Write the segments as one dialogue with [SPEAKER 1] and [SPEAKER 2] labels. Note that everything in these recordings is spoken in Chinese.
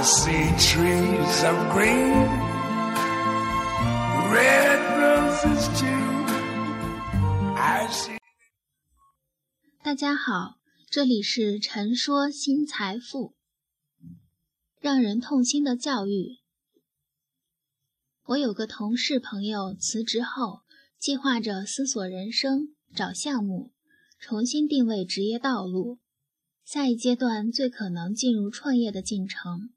[SPEAKER 1] See trees of green, red roses too. I see.
[SPEAKER 2] 大家好，这里是陈说新财富。让人痛心的教育。我有个同事朋友辞职后，计划着思索人生，找项目，重新定位职业道路。下一阶段最可能进入创业的进程。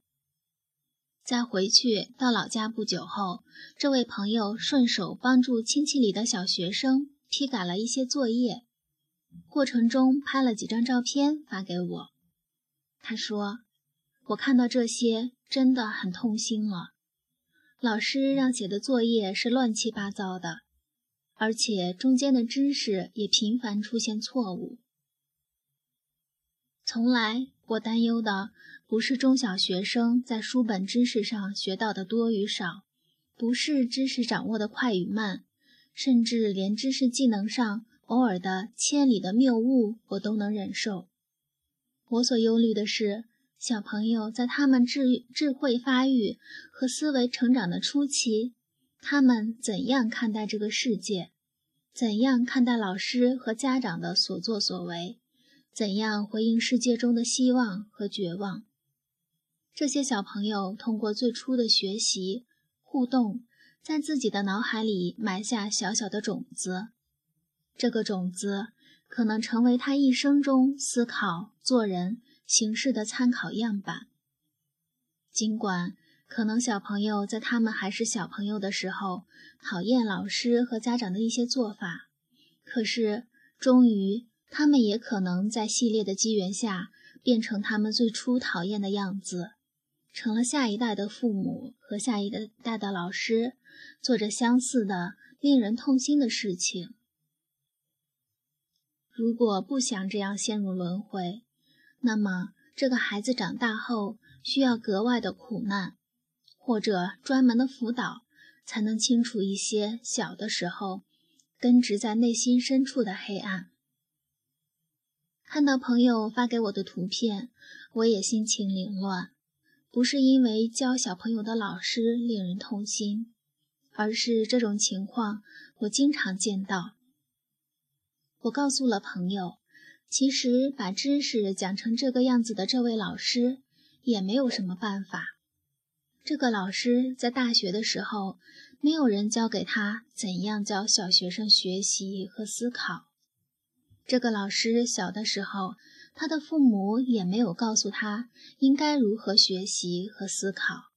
[SPEAKER 2] 在回去到老家不久后，这位朋友顺手帮助亲戚里的小学生批改了一些作业，过程中拍了几张照片发给我。他说：“我看到这些真的很痛心了。老师让写的作业是乱七八糟的，而且中间的知识也频繁出现错误。”从来，我担忧的不是中小学生在书本知识上学到的多与少，不是知识掌握的快与慢，甚至连知识技能上偶尔的千里的谬误，我都能忍受。我所忧虑的是，小朋友在他们智智慧发育和思维成长的初期，他们怎样看待这个世界，怎样看待老师和家长的所作所为。怎样回应世界中的希望和绝望？这些小朋友通过最初的学习互动，在自己的脑海里埋下小小的种子。这个种子可能成为他一生中思考、做人、行事的参考样板。尽管可能小朋友在他们还是小朋友的时候讨厌老师和家长的一些做法，可是终于。他们也可能在系列的机缘下变成他们最初讨厌的样子，成了下一代的父母和下一代的老师，做着相似的令人痛心的事情。如果不想这样陷入轮回，那么这个孩子长大后需要格外的苦难，或者专门的辅导，才能清除一些小的时候根植在内心深处的黑暗。看到朋友发给我的图片，我也心情凌乱。不是因为教小朋友的老师令人痛心，而是这种情况我经常见到。我告诉了朋友，其实把知识讲成这个样子的这位老师也没有什么办法。这个老师在大学的时候，没有人教给他怎样教小学生学习和思考。这个老师小的时候，他的父母也没有告诉他应该如何学习和思考。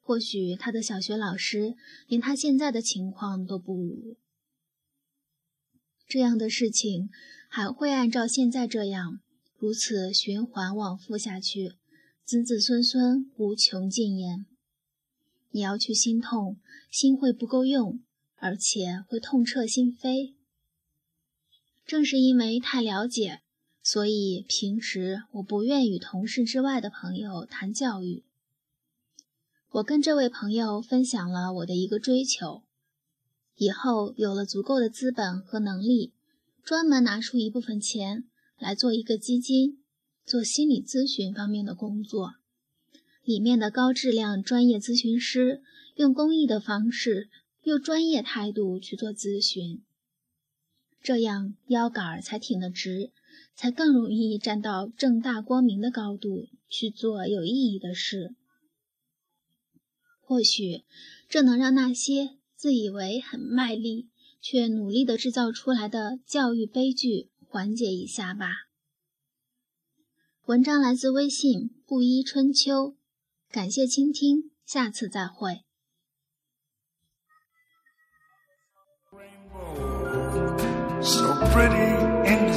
[SPEAKER 2] 或许他的小学老师连他现在的情况都不如。这样的事情还会按照现在这样如此循环往复下去，子子孙孙无穷尽焉。你要去心痛，心会不够用，而且会痛彻心扉。正是因为太了解，所以平时我不愿与同事之外的朋友谈教育。我跟这位朋友分享了我的一个追求：以后有了足够的资本和能力，专门拿出一部分钱来做一个基金，做心理咨询方面的工作。里面的高质量专业咨询师用公益的方式，用专业态度去做咨询。这样腰杆儿才挺得直，才更容易站到正大光明的高度去做有意义的事。或许这能让那些自以为很卖力却努力的制造出来的教育悲剧缓解一下吧。文章来自微信布衣春秋，感谢倾听，下次再会。